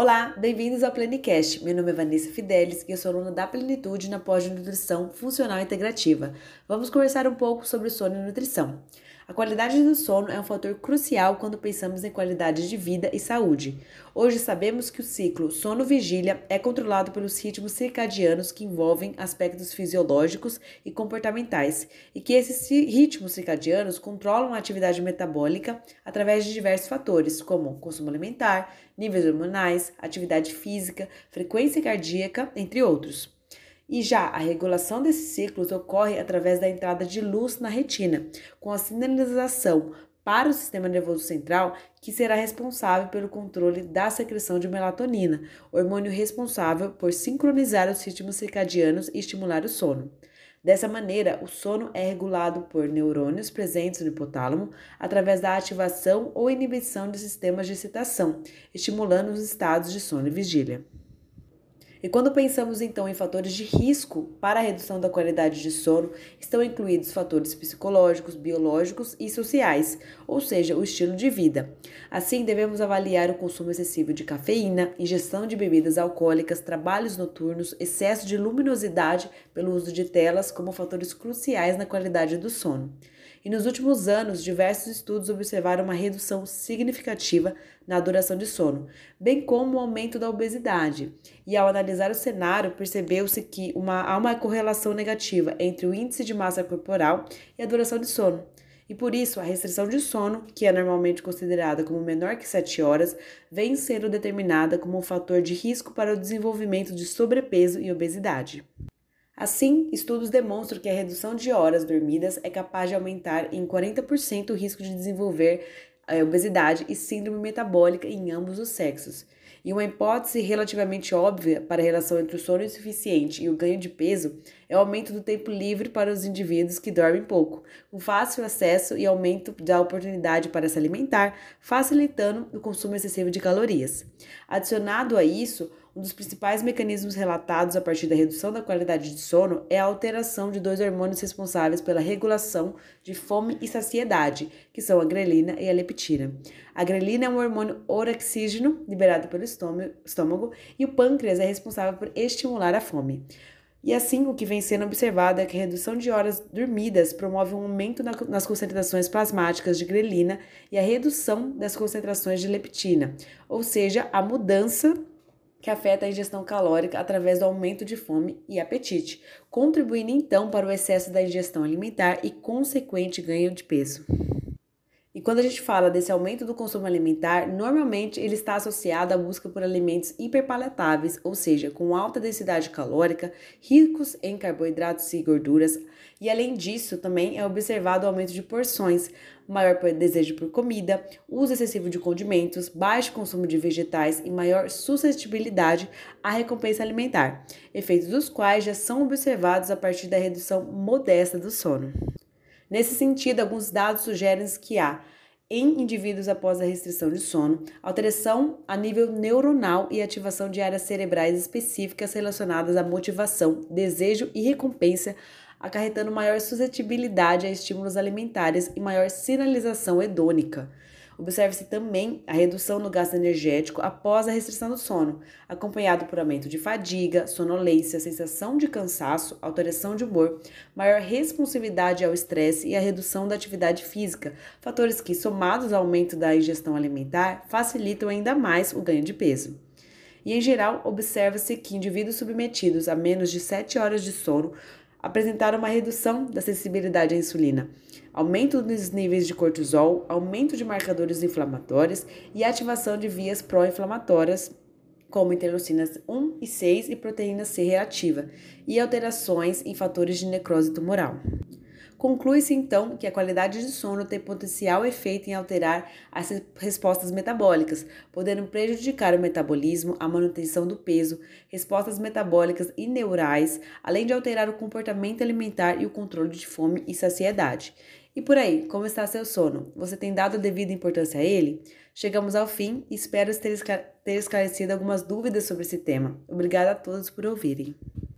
Olá, bem-vindos ao Plenicast. Meu nome é Vanessa Fidelis e eu sou aluna da Plenitude na pós-nutrição funcional integrativa. Vamos conversar um pouco sobre sono e nutrição. A qualidade do sono é um fator crucial quando pensamos em qualidade de vida e saúde. Hoje sabemos que o ciclo sono-vigília é controlado pelos ritmos circadianos que envolvem aspectos fisiológicos e comportamentais, e que esses ritmos circadianos controlam a atividade metabólica através de diversos fatores, como consumo alimentar, níveis hormonais, atividade física, frequência cardíaca, entre outros. E já a regulação desses ciclos ocorre através da entrada de luz na retina, com a sinalização para o sistema nervoso central, que será responsável pelo controle da secreção de melatonina, hormônio responsável por sincronizar os ritmos circadianos e estimular o sono. Dessa maneira, o sono é regulado por neurônios presentes no hipotálamo através da ativação ou inibição de sistemas de excitação, estimulando os estados de sono e vigília. E quando pensamos então em fatores de risco para a redução da qualidade de sono, estão incluídos fatores psicológicos, biológicos e sociais, ou seja, o estilo de vida. Assim, devemos avaliar o consumo excessivo de cafeína, ingestão de bebidas alcoólicas, trabalhos noturnos, excesso de luminosidade pelo uso de telas como fatores cruciais na qualidade do sono e nos últimos anos diversos estudos observaram uma redução significativa na duração de sono, bem como o aumento da obesidade. E ao analisar o cenário, percebeu-se que uma, há uma correlação negativa entre o índice de massa corporal e a duração de sono. E por isso, a restrição de sono, que é normalmente considerada como menor que 7 horas, vem sendo determinada como um fator de risco para o desenvolvimento de sobrepeso e obesidade. Assim, estudos demonstram que a redução de horas dormidas é capaz de aumentar em 40% o risco de desenvolver eh, obesidade e síndrome metabólica em ambos os sexos. E uma hipótese relativamente óbvia para a relação entre o sono insuficiente e o ganho de peso é o aumento do tempo livre para os indivíduos que dormem pouco, com fácil acesso e aumento da oportunidade para se alimentar, facilitando o consumo excessivo de calorias. Adicionado a isso, um dos principais mecanismos relatados a partir da redução da qualidade de sono é a alteração de dois hormônios responsáveis pela regulação de fome e saciedade, que são a grelina e a leptina. A grelina é um hormônio orexígeno liberado pelo estômago e o pâncreas é responsável por estimular a fome. E assim, o que vem sendo observado é que a redução de horas dormidas promove um aumento nas concentrações plasmáticas de grelina e a redução das concentrações de leptina, ou seja, a mudança que afeta a ingestão calórica através do aumento de fome e apetite, contribuindo então para o excesso da ingestão alimentar e consequente ganho de peso. Quando a gente fala desse aumento do consumo alimentar, normalmente ele está associado à busca por alimentos hiperpalatáveis, ou seja, com alta densidade calórica, ricos em carboidratos e gorduras, e além disso, também é observado o aumento de porções, maior desejo por comida, uso excessivo de condimentos, baixo consumo de vegetais e maior suscetibilidade à recompensa alimentar, efeitos dos quais já são observados a partir da redução modesta do sono. Nesse sentido, alguns dados sugerem que há, em indivíduos após a restrição de sono, alteração a nível neuronal e ativação de áreas cerebrais específicas relacionadas à motivação, desejo e recompensa, acarretando maior suscetibilidade a estímulos alimentares e maior sinalização hedônica. Observe-se também a redução no gasto energético após a restrição do sono, acompanhado por aumento de fadiga, sonolência, sensação de cansaço, alteração de humor, maior responsividade ao estresse e a redução da atividade física, fatores que, somados ao aumento da ingestão alimentar, facilitam ainda mais o ganho de peso. E em geral, observa-se que indivíduos submetidos a menos de 7 horas de sono apresentaram uma redução da sensibilidade à insulina, aumento dos níveis de cortisol, aumento de marcadores inflamatórios e ativação de vias pró-inflamatórias, como interleucinas 1 e 6 e proteína C reativa, e alterações em fatores de necrose tumoral. Conclui-se então que a qualidade de sono tem potencial efeito em alterar as respostas metabólicas, podendo prejudicar o metabolismo, a manutenção do peso, respostas metabólicas e neurais, além de alterar o comportamento alimentar e o controle de fome e saciedade. E por aí, como está seu sono? Você tem dado a devida importância a ele? Chegamos ao fim e espero ter esclarecido algumas dúvidas sobre esse tema. Obrigada a todos por ouvirem.